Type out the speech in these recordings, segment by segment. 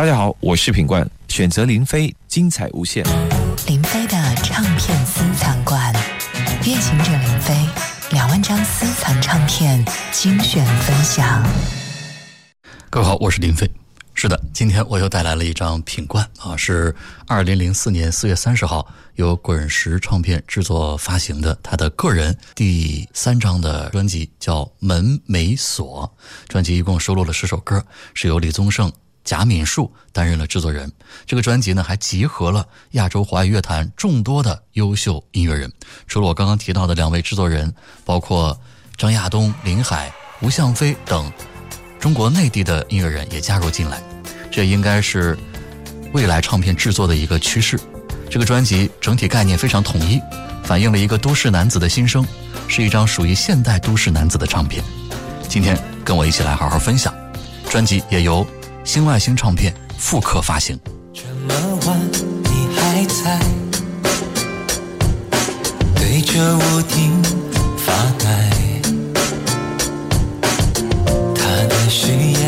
大家好，我是品冠，选择林飞，精彩无限。林飞的唱片私藏馆，夜行者林飞两万张私藏唱片精选分享。各位好，我是林飞。是的，今天我又带来了一张品冠啊，是二零零四年四月三十号由滚石唱片制作发行的他的个人第三张的专辑，叫《门没锁》。专辑一共收录了十首歌，是由李宗盛、贾敏树担任了制作人。这个专辑呢，还集合了亚洲华语乐坛众多的优秀音乐人，除了我刚刚提到的两位制作人，包括张亚东、林海、吴向飞等。中国内地的音乐人也加入进来，这应该是未来唱片制作的一个趋势。这个专辑整体概念非常统一，反映了一个都市男子的心声，是一张属于现代都市男子的唱片。今天跟我一起来好好分享。专辑也由新外星唱片复刻发行。这么晚你还在对着屋顶发呆？他的需要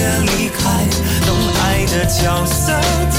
的离开，懂爱的角色。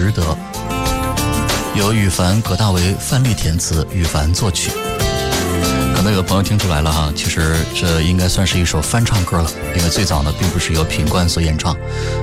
值得》，由羽凡、葛大为、范丽填词，羽凡作曲。可能有的朋友听出来了哈，其实这应该算是一首翻唱歌了，因为最早呢并不是由品冠所演唱，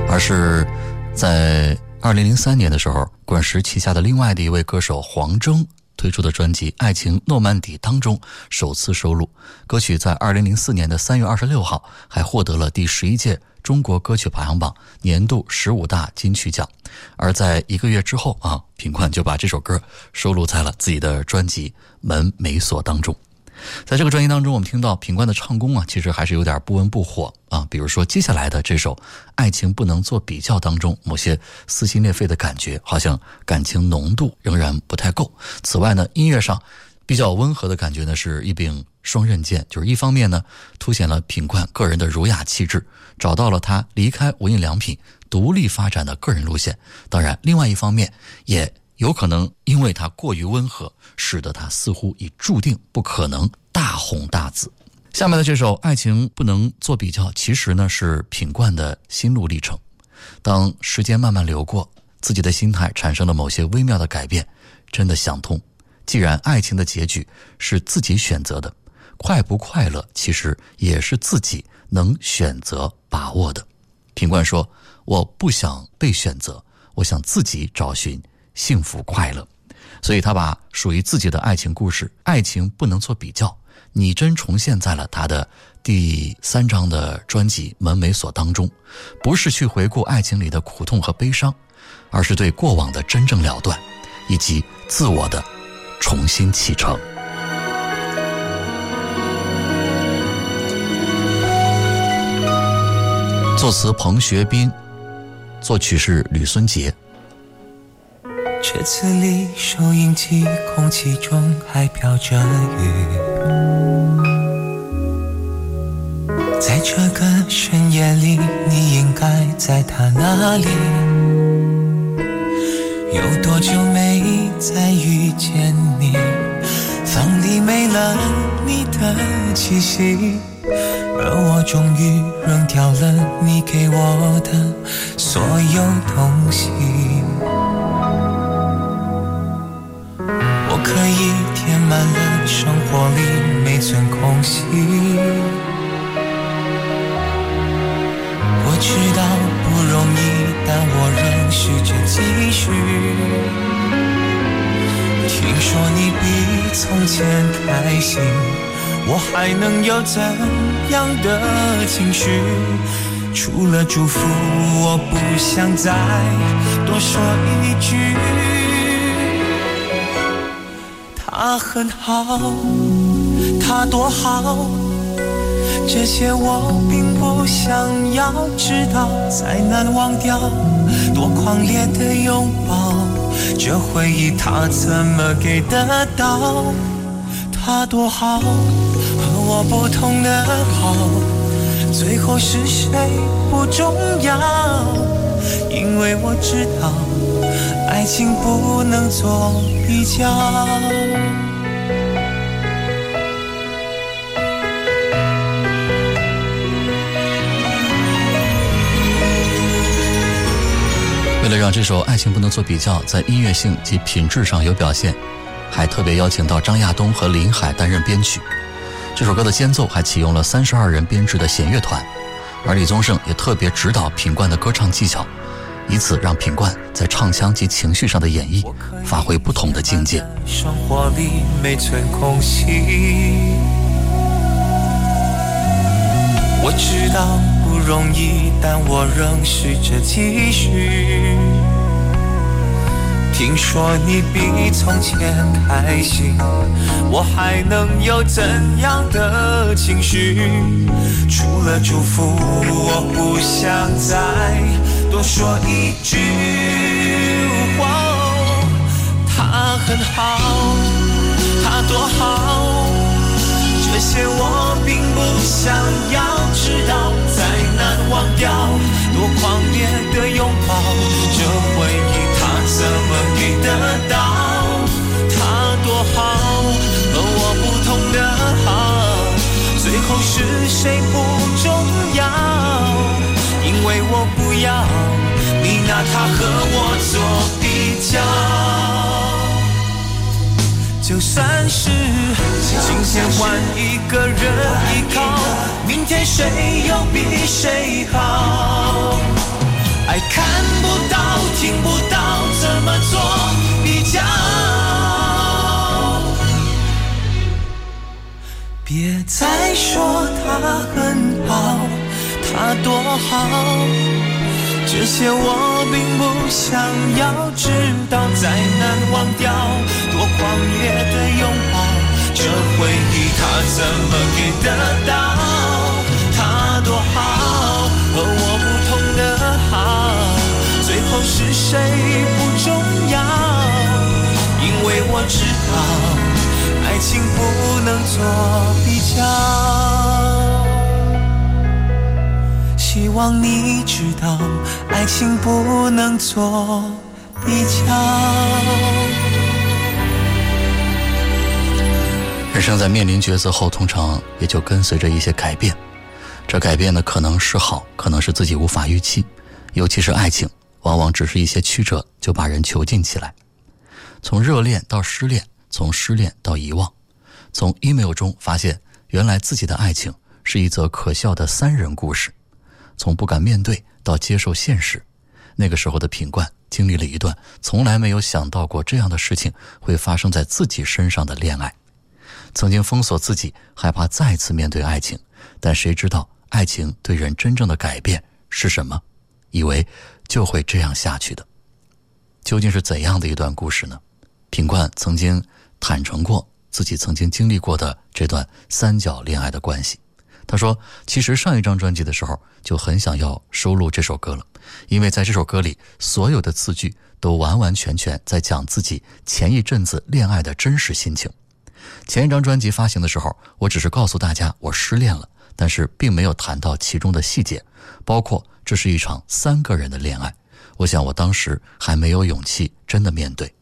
而是在二零零三年的时候，滚石旗下的另外的一位歌手黄征推出的专辑《爱情诺曼底》当中首次收录。歌曲在二零零四年的三月二十六号还获得了第十一届中国歌曲排行榜年度十五大金曲奖，而在一个月之后啊，品冠就把这首歌收录在了自己的专辑《门没锁》当中。在这个专辑当中，我们听到品冠的唱功啊，其实还是有点不温不火啊。比如说接下来的这首《爱情不能做比较》当中，某些撕心裂肺的感觉，好像感情浓度仍然不太够。此外呢，音乐上比较温和的感觉呢，是一柄双刃剑，就是一方面呢，凸显了品冠个人的儒雅气质，找到了他离开无印良品独立发展的个人路线。当然，另外一方面也。有可能因为它过于温和，使得它似乎已注定不可能大红大紫。下面的这首《爱情不能做比较》，其实呢是品冠的心路历程。当时间慢慢流过，自己的心态产生了某些微妙的改变，真的想通。既然爱情的结局是自己选择的，快不快乐其实也是自己能选择把握的。品冠说：“我不想被选择，我想自己找寻。”幸福快乐，所以他把属于自己的爱情故事，爱情不能做比较，拟真重现在了他的第三章的专辑《门没锁》当中。不是去回顾爱情里的苦痛和悲伤，而是对过往的真正了断，以及自我的重新启程。作词彭学斌，作曲是吕孙杰。车子里收音机，空气中还飘着雨。在这个深夜里，你应该在他那里。有多久没再遇见你？房里没了你的气息，而我终于扔掉了你给我的所有东西。可以填满了生活里每寸空隙。我知道不容易，但我仍试着继续。听说你比从前开心，我还能有怎样的情绪？除了祝福，我不想再多说一句。他很好，他多好，这些我并不想要知道。再难忘掉，多狂烈的拥抱，这回忆他怎么给得到？他多好，和我不同的好，最后是谁不重要，因为我知道。情不能做比较。为了让这首《爱情不能做比较》在音乐性及品质上有表现，还特别邀请到张亚东和林海担任编曲。这首歌的间奏还启用了三十二人编制的弦乐团，而李宗盛也特别指导品冠的歌唱技巧。以此让品冠在唱腔及情绪上的演绎发挥不同的境界。生活里每寸空隙，我知道不容易，但我仍试着继续。听说你比从前开心，我还能有怎样的情绪？除了祝福，我不想再。多说一句话，他很好，他多好，这些我并不想要知道。再难忘掉，多狂烈的拥抱，这回忆他怎么给得到？他多好，和我不同的好，最后是谁不重要？因为我不要你拿它和我做比较。就算是今天换一个人依靠，明天谁又比谁好？爱看不到，听不到，怎么做比较？别再说他很好，他多好。这些我并不想要知道，再难忘掉多狂野的拥抱，这回忆他怎么给得到？他多好，和我不同的好，最后是谁不重要，因为我知道，爱情不能做比较。希望你知道，爱情不能做比较。人生在面临抉择后，通常也就跟随着一些改变。这改变的，可能是好，可能是自己无法预期。尤其是爱情，往往只是一些曲折就把人囚禁起来。从热恋到失恋，从失恋到遗忘，从 email 中发现原来自己的爱情是一则可笑的三人故事。从不敢面对到接受现实，那个时候的品冠经历了一段从来没有想到过这样的事情会发生在自己身上的恋爱。曾经封锁自己，害怕再次面对爱情，但谁知道爱情对人真正的改变是什么？以为就会这样下去的，究竟是怎样的一段故事呢？品冠曾经坦诚过自己曾经经历过的这段三角恋爱的关系。他说：“其实上一张专辑的时候就很想要收录这首歌了，因为在这首歌里，所有的字句都完完全全在讲自己前一阵子恋爱的真实心情。前一张专辑发行的时候，我只是告诉大家我失恋了，但是并没有谈到其中的细节，包括这是一场三个人的恋爱。我想我当时还没有勇气真的面对。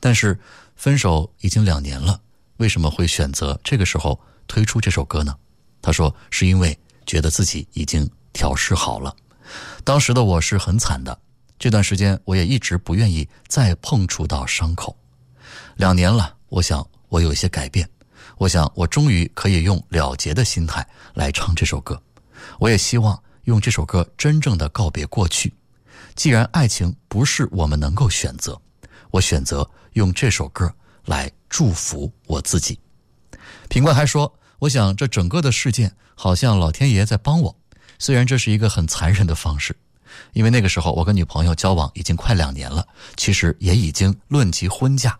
但是分手已经两年了，为什么会选择这个时候推出这首歌呢？”他说：“是因为觉得自己已经调试好了。当时的我是很惨的，这段时间我也一直不愿意再碰触到伤口。两年了，我想我有一些改变，我想我终于可以用了结的心态来唱这首歌。我也希望用这首歌真正的告别过去。既然爱情不是我们能够选择，我选择用这首歌来祝福我自己。”品冠还说。我想，这整个的事件好像老天爷在帮我。虽然这是一个很残忍的方式，因为那个时候我跟女朋友交往已经快两年了，其实也已经论及婚嫁。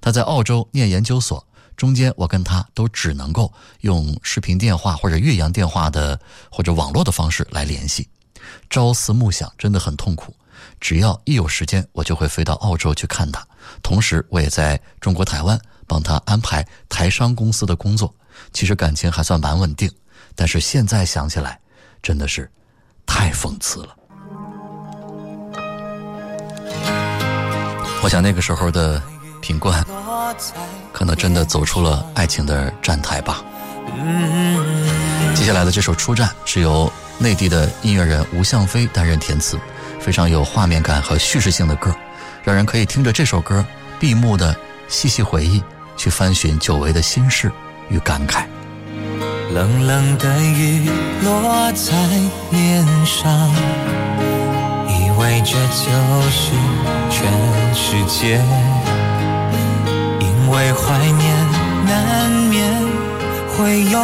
她在澳洲念研究所，中间我跟她都只能够用视频电话或者岳阳电话的或者网络的方式来联系，朝思暮想，真的很痛苦。只要一有时间，我就会飞到澳洲去看她，同时我也在中国台湾帮她安排台商公司的工作。其实感情还算蛮稳定，但是现在想起来，真的是太讽刺了。我想那个时候的品冠，可能真的走出了爱情的站台吧。接下来的这首《出战》是由内地的音乐人吴向飞担任填词，非常有画面感和叙事性的歌，让人可以听着这首歌闭目的细细回忆，去翻寻久违的心事。与感慨，冷冷的雨落在脸上，以为这就是全世界。因为怀念，难免会有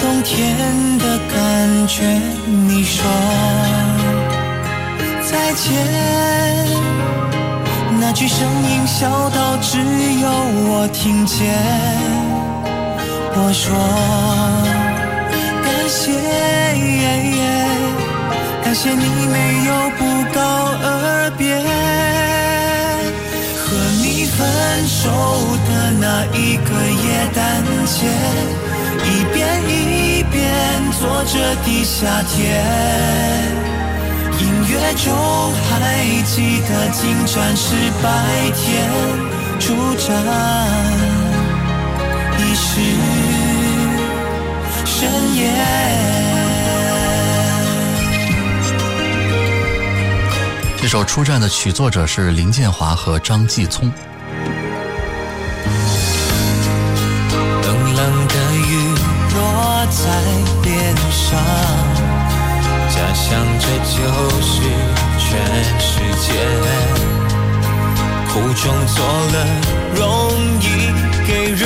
冬天的感觉。你说再见。那句声音小到只有我听见。我说感谢，感谢你没有不告而别。和你分手的那一个夜单节，一遍一遍坐着地下铁。月中还记得进站是白天出站，已是深夜。这首《出站》的曲作者是林建华和张继聪。冷冷的雨落在脸上。他想这就是全世界。苦中作乐，容易给人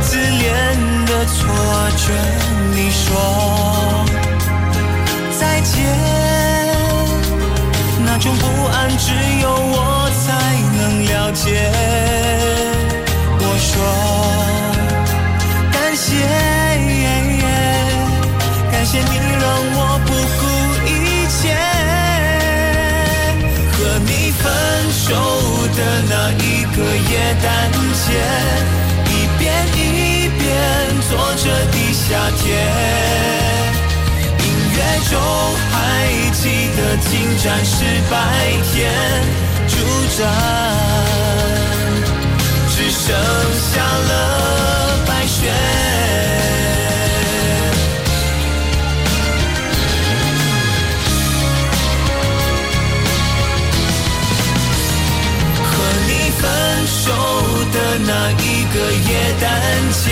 自恋的错觉。你说再见，那种不安只有我才能了解。我说感谢，你让我不顾一切，和你分手的那一个夜，单节，一遍一遍坐着地下铁。音乐中还记得进展是白天主战，只剩下了间，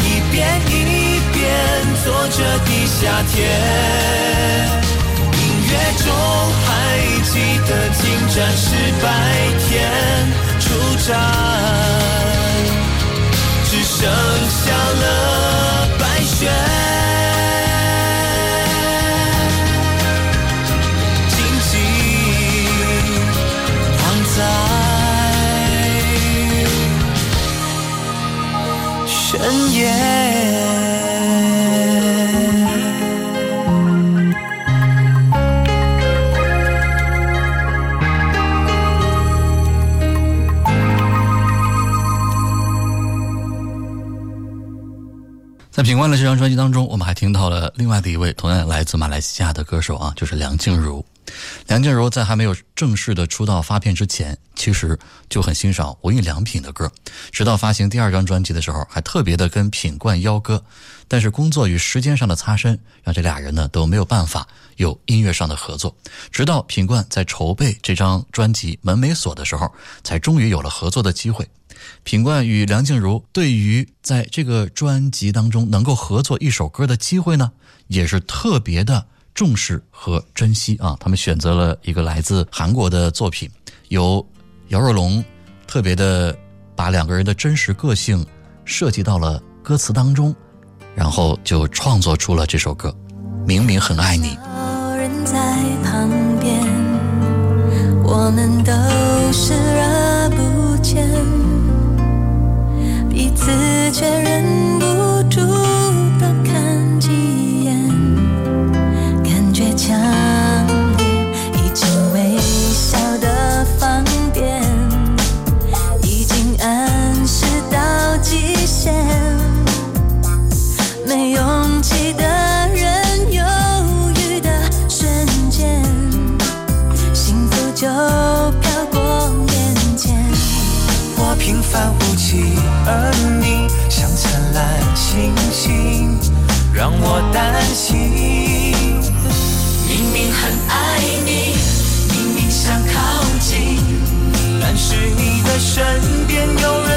一遍一遍做着地下铁。音乐中还记得进站是白天出站，只剩下了白雪。深夜。在品冠的这张专辑当中，我们还听到了另外的一位同样来自马来西亚的歌手啊，就是梁静茹。梁静茹在还没有正式的出道发片之前，其实就很欣赏无印良品的歌，直到发行第二张专辑的时候，还特别的跟品冠邀歌。但是工作与时间上的擦身，让这俩人呢都没有办法有音乐上的合作。直到品冠在筹备这张专辑《门没锁》的时候，才终于有了合作的机会。品冠与梁静茹对于在这个专辑当中能够合作一首歌的机会呢，也是特别的重视和珍惜啊。他们选择了一个来自韩国的作品，由姚若龙特别的把两个人的真实个性设计到了歌词当中，然后就创作出了这首歌。明明很爱你，人在旁边，我们都视而不见，彼此却忍不强烈，已经微笑的放电，已经暗示到极限。没勇气的人，犹豫的瞬间，幸福就飘过眼前。我平凡无奇，而你像灿烂星星，让我担心。很爱你，明明想靠近，但是你的身边有人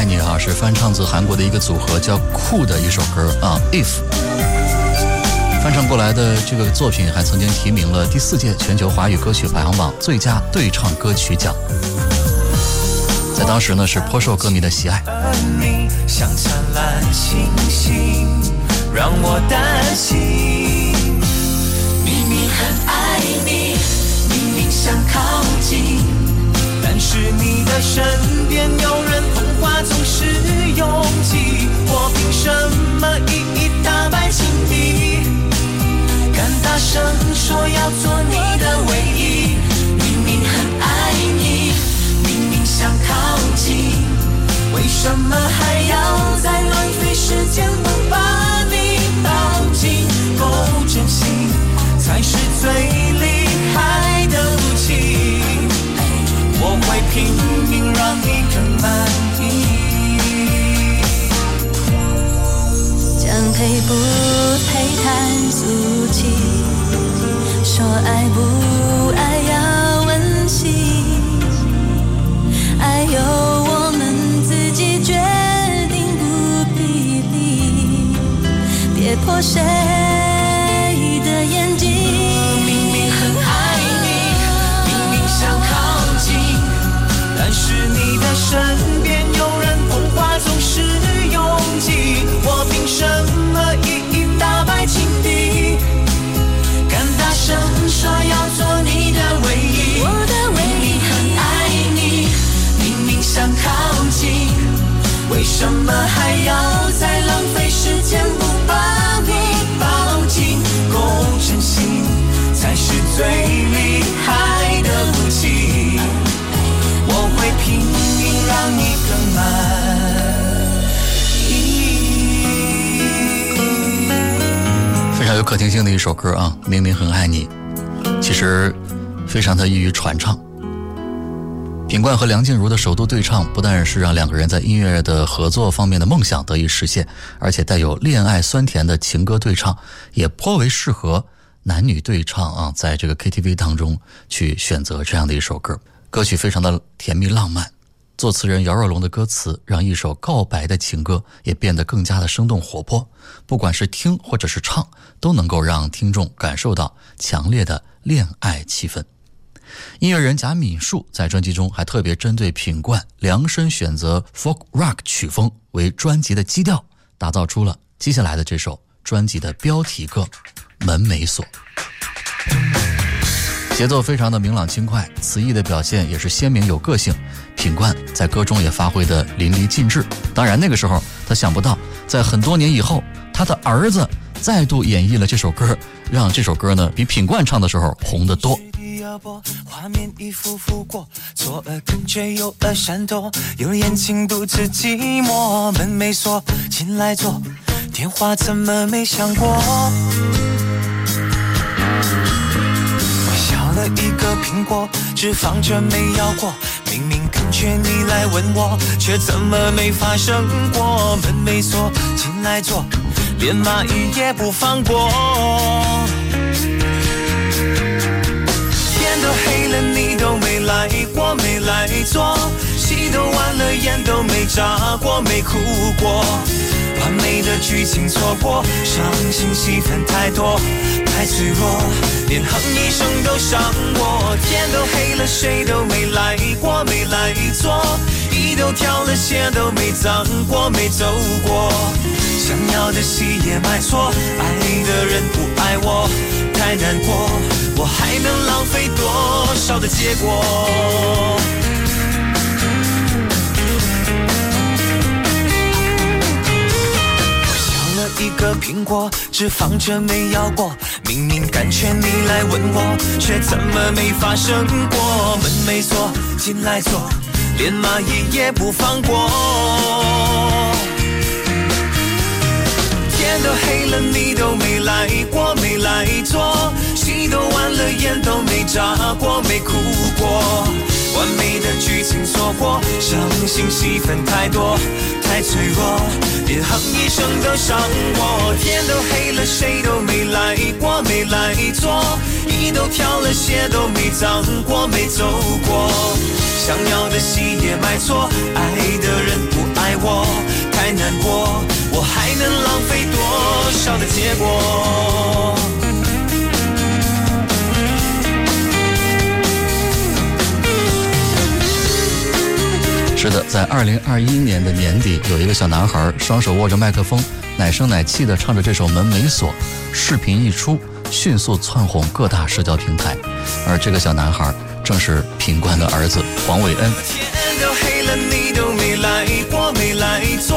爱你》啊，是翻唱自韩国的一个组合叫酷的一首歌啊，If。翻唱过来的这个作品还曾经提名了第四届全球华语歌曲排行榜最佳对唱歌曲奖，在当时呢是颇受歌迷的喜爱。让我担心。明明很爱你，明明想靠近，是你的身边有人童话总是拥挤，我凭什么一一打败情敌？敢大声说要做你的唯一，明明很爱你，明明想靠近，为什么还要再浪费时间不把你抱紧？够真心才是最厉害的武器，会拼命让你更满意。将配不配非常的易于传唱。品冠和梁静茹的首度对唱，不但是让两个人在音乐的合作方面的梦想得以实现，而且带有恋爱酸甜的情歌对唱，也颇为适合男女对唱啊，在这个 KTV 当中去选择这样的一首歌。歌曲非常的甜蜜浪漫，作词人姚若龙的歌词让一首告白的情歌也变得更加的生动活泼，不管是听或者是唱，都能够让听众感受到强烈的恋爱气氛。音乐人贾敏树在专辑中还特别针对品冠量身选择 folk rock 曲风为专辑的基调，打造出了接下来的这首专辑的标题歌《门没锁》。节奏非常的明朗轻快，词意的表现也是鲜明有个性。品冠在歌中也发挥的淋漓尽致。当然，那个时候他想不到，在很多年以后，他的儿子再度演绎了这首歌，让这首歌呢比品冠唱的时候红得多。第二波画面一幅幅过，左耳根却右耳闪躲，有人眼睛独自寂寞，门没锁，进来坐，电话怎么没响过？我削了一个苹果，只放着没咬过。明明感觉你来吻我，却怎么没发生过？门没锁，进来坐，连蚂蚁也不放过。来过，没来坐，戏都完了，眼都没眨过，没哭过。完美的剧情错过，伤心戏份太多，太脆弱，连哼一声都伤我。天都黑了，谁都没来过，没来坐，衣都挑了，鞋都没脏过，没走过。想要的戏也买错，爱的人不爱我，太难过，我还能浪费多少的结果？我削了一个苹果，只放着没咬过。明明感觉你来吻我，却怎么没发生过？门没锁，进来坐，连蚂蚁也不放过。天都黑了，你都没来过，没来坐，戏都完了，眼都没眨过，没哭过。完美的剧情错过，伤心戏份太多，太脆弱，连哼一声都伤我。天都黑了，谁都没来过，没来坐，衣都挑了，鞋都没脏过，没走过。想要的戏也买错，爱的人不爱我，太难过，我还能浪费多少的结果？是的，在二零二一年的年底，有一个小男孩双手握着麦克风，奶声奶气地唱着这首《门没锁》，视频一出，迅速窜红各大社交平台。而这个小男孩正是品冠的儿子黄伟恩。天都黑了，你都没来过，没来坐，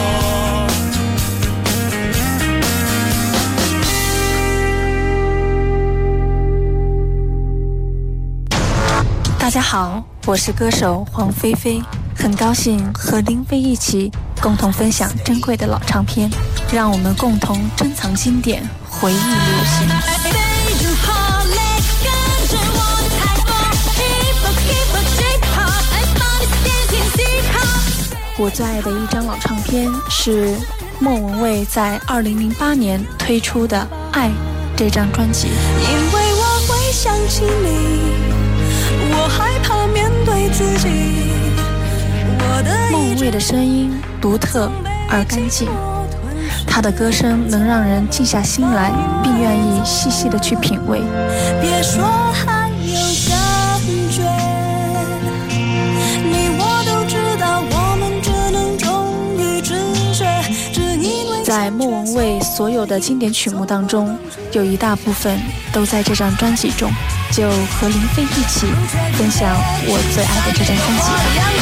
大家好，我是歌手黄菲菲，很高兴和林飞一起共同分享珍贵的老唱片，让我们共同珍藏经典，回忆流行。我的台风，Hip Hop Hip Hop J Pop，I found this dancing Hip Hop。我最爱的一张老唱片是莫文蔚在2008年推出的《爱》这张专辑。因为我会想起你，我害怕面对自己。我的莫文蔚的声音独特而干净，她的歌声能让人静下心来，并愿意细细的去品味。别说还有感觉，你我都知道，我们只能忠于直觉，只因为在莫文蔚所有的经典曲目当中，有一大部分都在这张专辑中。就和林飞一起分享我最爱的这张专辑吧。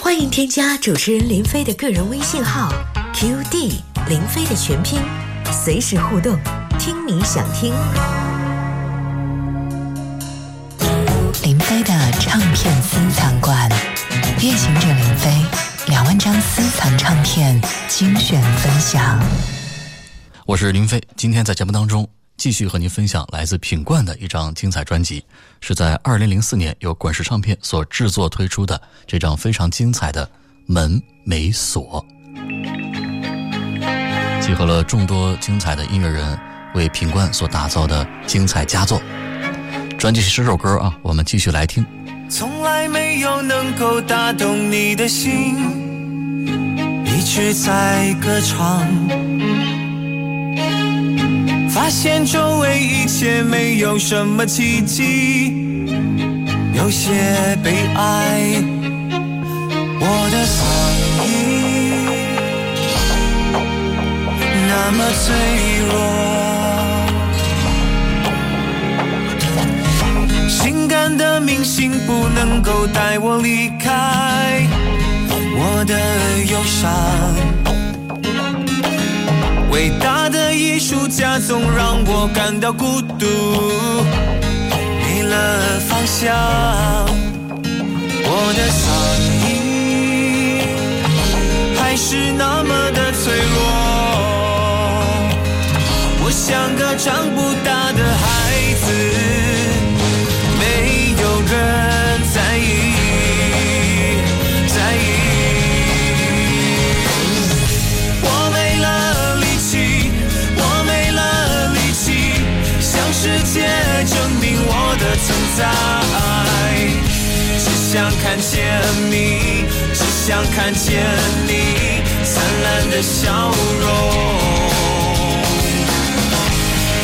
欢迎添加主持人林飞的个人微信号 QD 林飞的全拼，随时互动，听你想听。林飞的唱片私藏馆，夜行者林飞两万张私藏唱片精选分享。我是林飞，今天在节目当中继续和您分享来自品冠的一张精彩专辑，是在二零零四年由滚石唱片所制作推出的这张非常精彩的《门没锁》，集合了众多精彩的音乐人为品冠所打造的精彩佳作。专辑十首歌啊，我们继续来听。从来没有能够打动你的心，一直在歌唱。发现周围一切没有什么奇迹，有些悲哀。我的嗓音那么脆弱。性感的明星不能够带我离开我的忧伤。伟大的艺术家总让我感到孤独，没了方向。我的嗓音还是那么的脆弱，我像个长不大的孩子，没有人在意。在。只想看见你，只想看见你灿烂的笑容。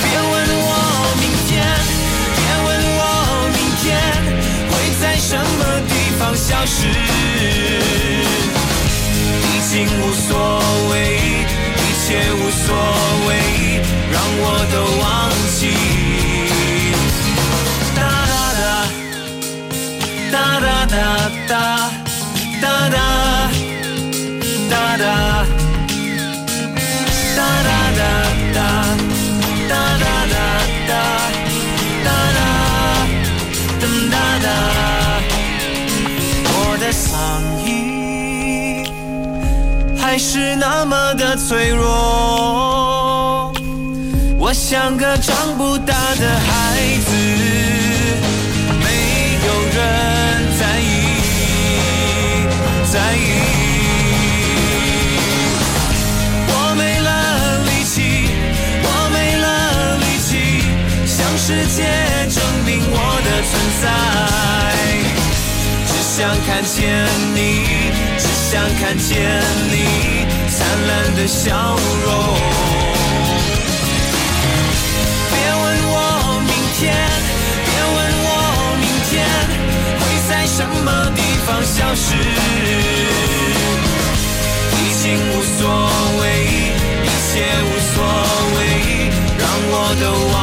别问我明天，别问我明天会在什么地方消失。已经无所谓，一切无所谓，让我都忘是那么的脆弱。我像个长不大的孩子，没有人在意，在意。我没了力气，我没了力气，向世界证明我的存在。只想看见你，想看见你灿烂的笑容。别问我明天，别问我明天会在什么地方消失，已经无所谓，一切无所谓，让我都忘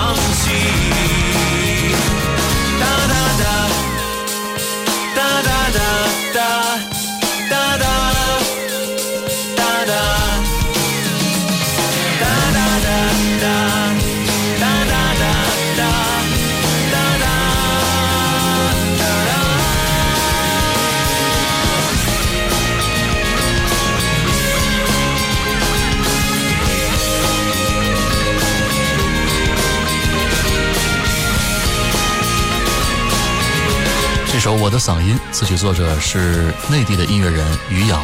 首《我的嗓音》词曲作者是内地的音乐人于洋。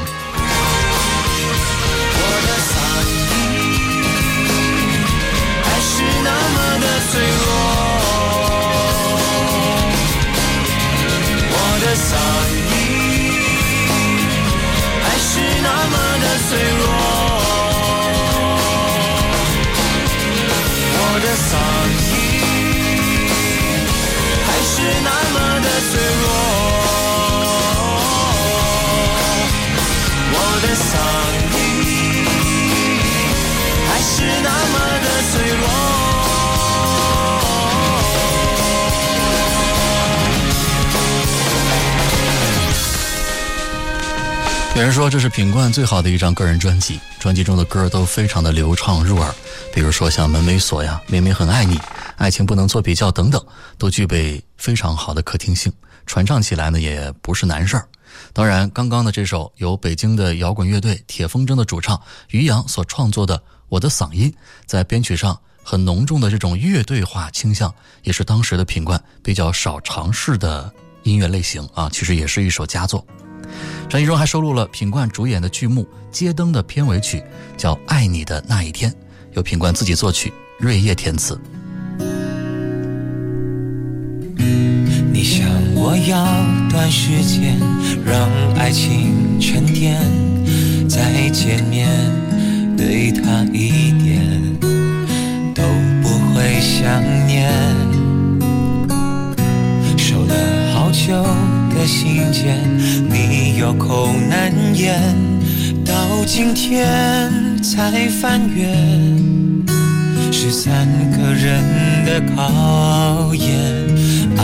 脆弱，有人说这是品冠最好的一张个人专辑，专辑中的歌都非常的流畅入耳，比如说像《门没锁》呀，《明明很爱你》，《爱情不能做比较》等等，都具备非常好的可听性，传唱起来呢也不是难事儿。当然，刚刚的这首由北京的摇滚乐队铁风筝的主唱于洋所创作的《我的嗓音》，在编曲上很浓重的这种乐队化倾向，也是当时的品冠比较少尝试的音乐类型啊，其实也是一首佳作。专辑中还收录了品冠主演的剧目《街灯》的片尾曲，叫《爱你的那一天》，由品冠自己作曲，瑞叶填词。你想我要短时间让爱情沉淀，再见面对他一点都不会想念。收了旧的信件，你有口难言，到今天才翻阅。是三个人的考验。爱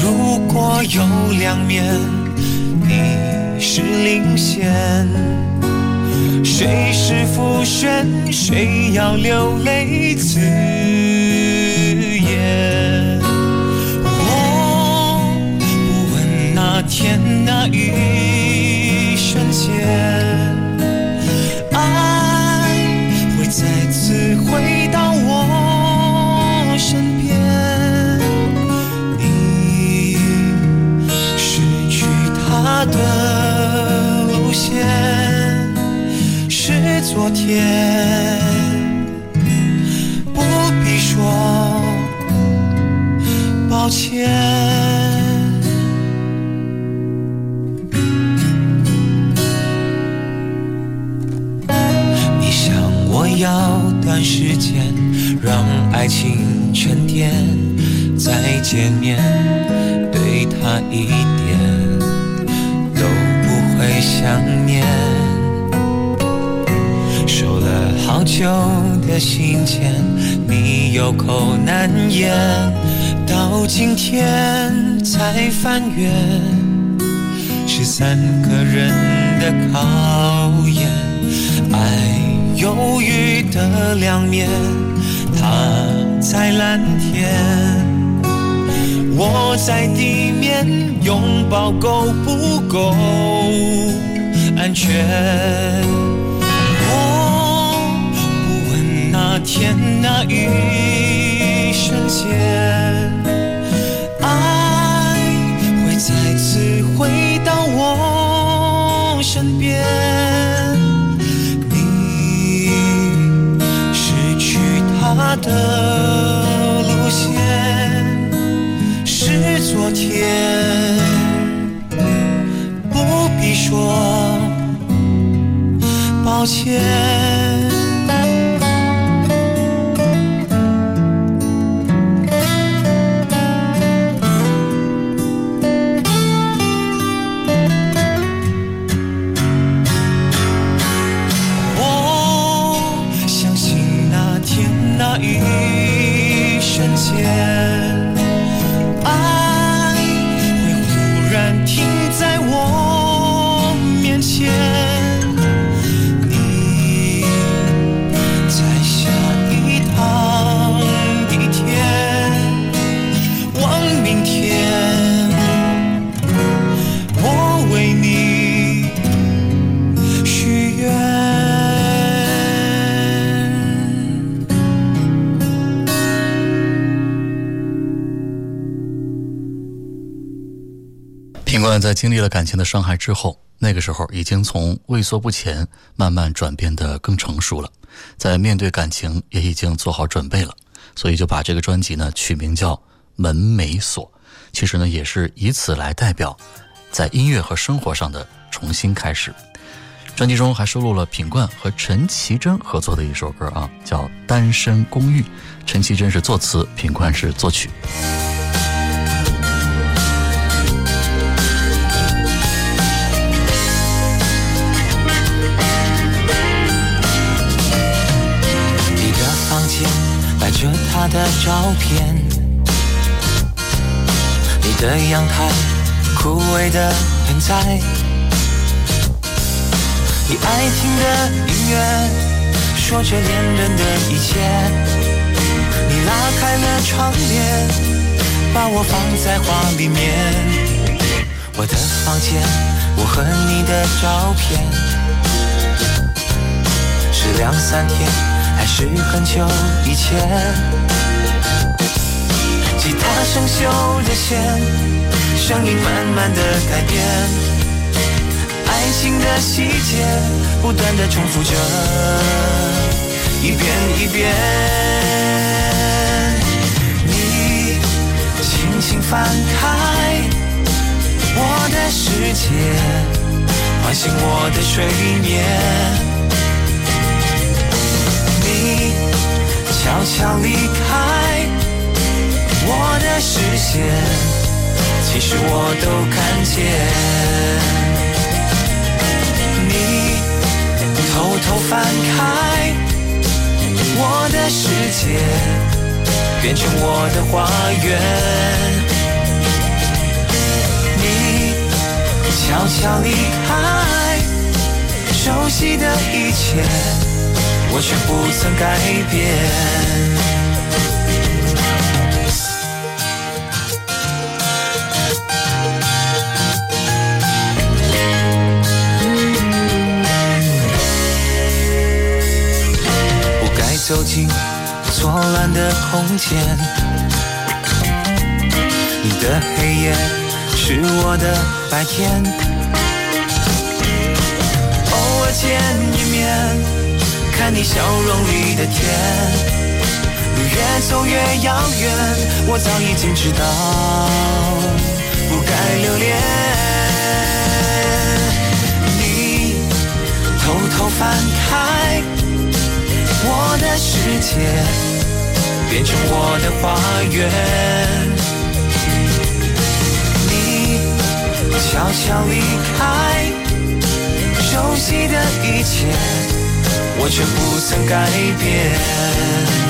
如果有两面，你是领先，谁是浮选，谁要流泪自天那一瞬间。爱会再次回到我身边。你失去他的路线是昨天，不必说抱歉。要段时间让爱情沉淀，再见面对他一点都不会想念。收了好久的信件，你有口难言，到今天才翻阅。是三个人的考验，忧郁的两面，他在蓝天，我在地面，拥抱够不够安全？我不问那天那一瞬间，爱会再次回到我身边。他的路线是昨天，不必说抱歉。冠在经历了感情的伤害之后，那个时候已经从畏缩不前慢慢转变得更成熟了，在面对感情也已经做好准备了，所以就把这个专辑呢取名叫《门没锁》，其实呢也是以此来代表在音乐和生活上的重新开始。专辑中还收录了品冠和陈绮贞合作的一首歌啊，叫《单身公寓》，陈绮贞是作词，品冠是作曲。的照片，你的阳台枯萎的盆栽，你爱听的音乐说着恋人的一切，你拉开了窗帘，把我放在画里面。我的房间，我和你的照片。是两三天，还是很久以前？吉他生锈的弦，声音慢慢的改变，爱情的细节不断的重复着，一遍一遍。你轻轻翻开我的世界，唤醒我的睡眠。你悄悄离开我的视线，其实我都看见。你偷偷翻开我的世界，变成我的花园。你悄悄离开熟悉的一切。我却不曾改变。走进错乱的空间，你的黑夜是我的白天，偶尔见一面。看你笑容里的甜。路越走越遥远，我早已经知道不该留恋。你偷偷翻开世界，变成我的花园。你悄悄离开熟悉的一切。我却不曾改变。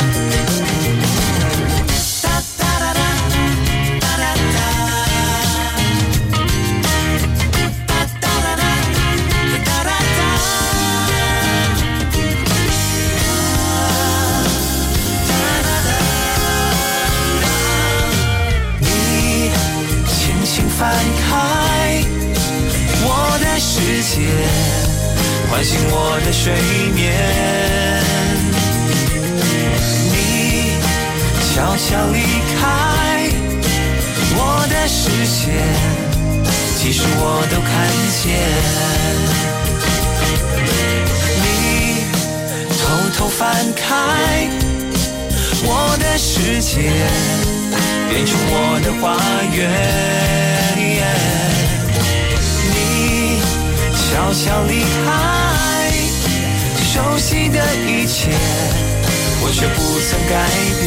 睡眠。你悄悄离开我的视线，其实我都看见。你偷偷翻开我的世界，变成我的花园。你悄悄离开熟悉的一切，我却不曾改变。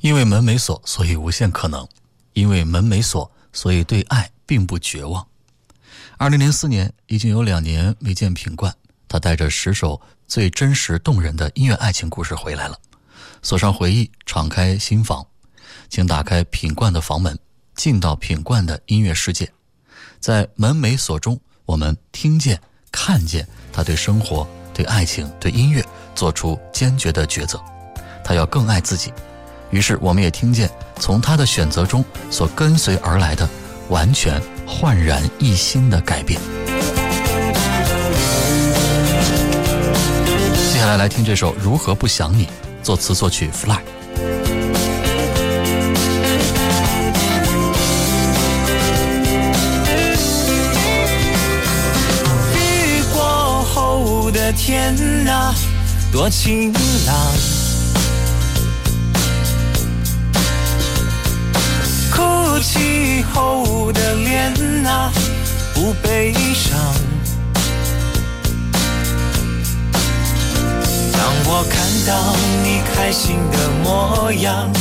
因为门没锁，所以无限可能；因为门没锁，所以对爱并不绝望。二零零四年，已经有两年没见品冠，他带着十首最真实动人的音乐爱情故事回来了。锁上回忆，敞开心房，请打开品冠的房门，进到品冠的音乐世界。在门没锁中，我们听见、看见他对生活、对爱情、对音乐做出坚决的抉择。他要更爱自己。于是，我们也听见从他的选择中所跟随而来的完全焕然一新的改变。接下来来听这首《如何不想你》，作词作曲 Fly。雨过后的天啊，多晴朗。哭泣后的脸啊，不悲伤。当我看到你开心的模样，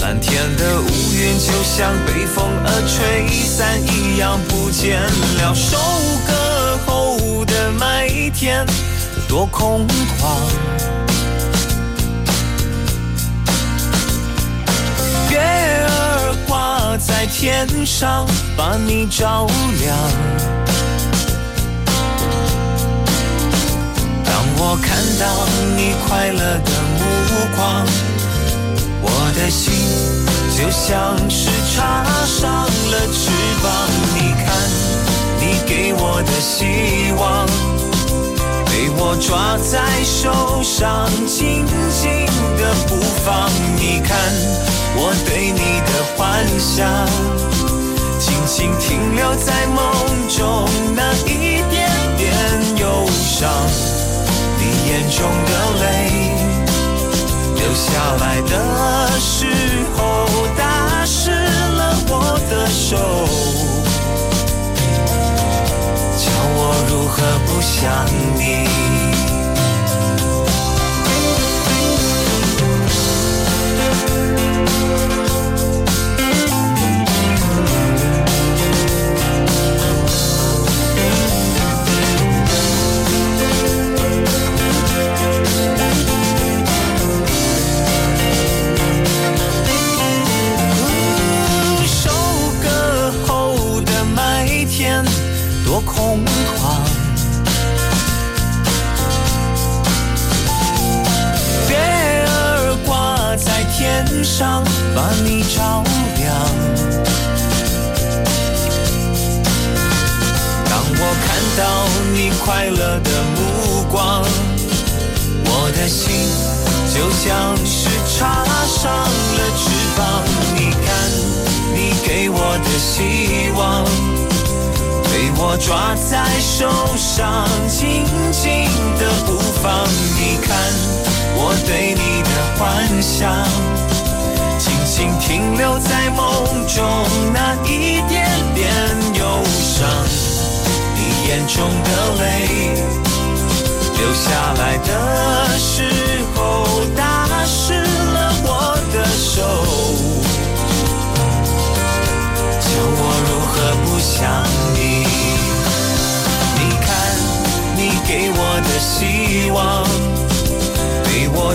蓝天的乌云就像被风儿吹散一样不见了。收割后的麦田多空旷，在天上，把你照亮。当我看到你快乐的目光，我的心就像是插上了翅膀。你看，你给我的心，抓在手上，紧紧的不放。你看，我对你的幻想，轻轻停留在梦中那一点点忧伤。你眼中的泪，流下来的时候，打湿了我的手，叫我如何不想你。空旷，月儿挂在天上，把你照亮。当我看到你快乐的目光，我的心就像是插上了翅膀。你看，你给我的希望，我抓在手上，紧紧的不放。你看，我对你的幻想，轻轻停留在梦中那一点点忧伤。你眼中的泪。流下来的时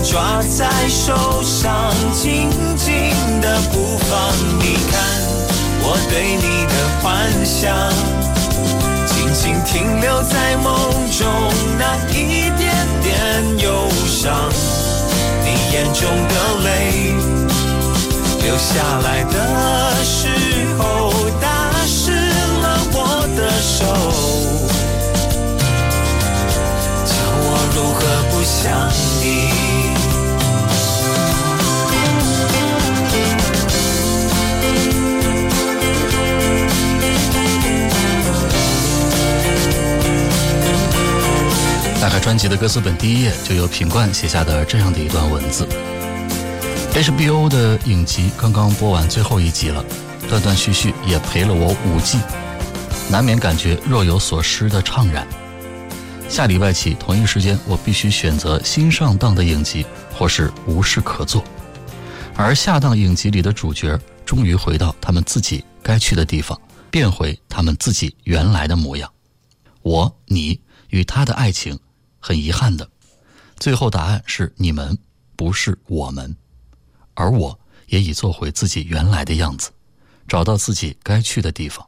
抓在手上，紧紧的不放。你看，我对你的幻想，静静停留在梦中。那一点点忧伤，你眼中的泪，流下来的时候，打湿了我的手。叫我如何不想你？打开专辑的歌词本第一页就有品冠写下的这样的一段文字：HBO 的影集刚刚播完最后一集了，断断续续也陪了我五季，难免感觉若有所失的怅然。下礼拜起，同一时间我必须选择新上档的影集，或是无事可做。而下档影集里的主角终于回到他们自己该去的地方，变回他们自己原来的模样。我、你与他的爱情，很遗憾的，最后答案是你们，不是我们。而我也已做回自己原来的样子，找到自己该去的地方。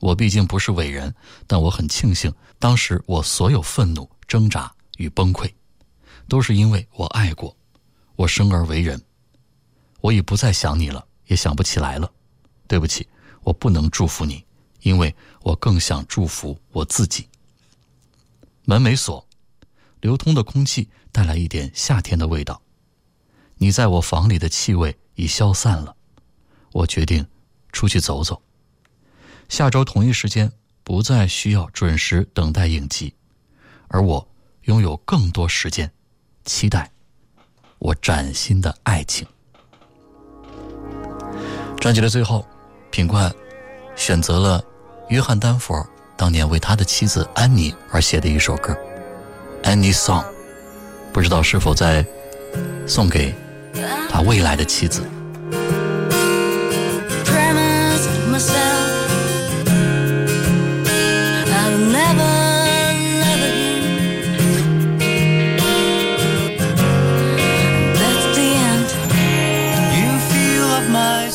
我毕竟不是伟人，但我很庆幸，当时我所有愤怒、挣扎与崩溃，都是因为我爱过。我生而为人，我已不再想你了，也想不起来了。对不起，我不能祝福你，因为我更想祝福我自己。门没锁，流通的空气带来一点夏天的味道。你在我房里的气味已消散了，我决定出去走走。下周同一时间不再需要准时等待影集，而我拥有更多时间，期待我崭新的爱情。专辑的最后，品冠选择了约翰丹佛当年为他的妻子安妮而写的一首歌《Annie Song》，不知道是否在送给他未来的妻子。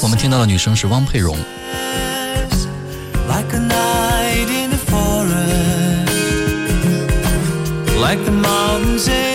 我们听到的女生是汪佩蓉。like a night in the forest, like the mountains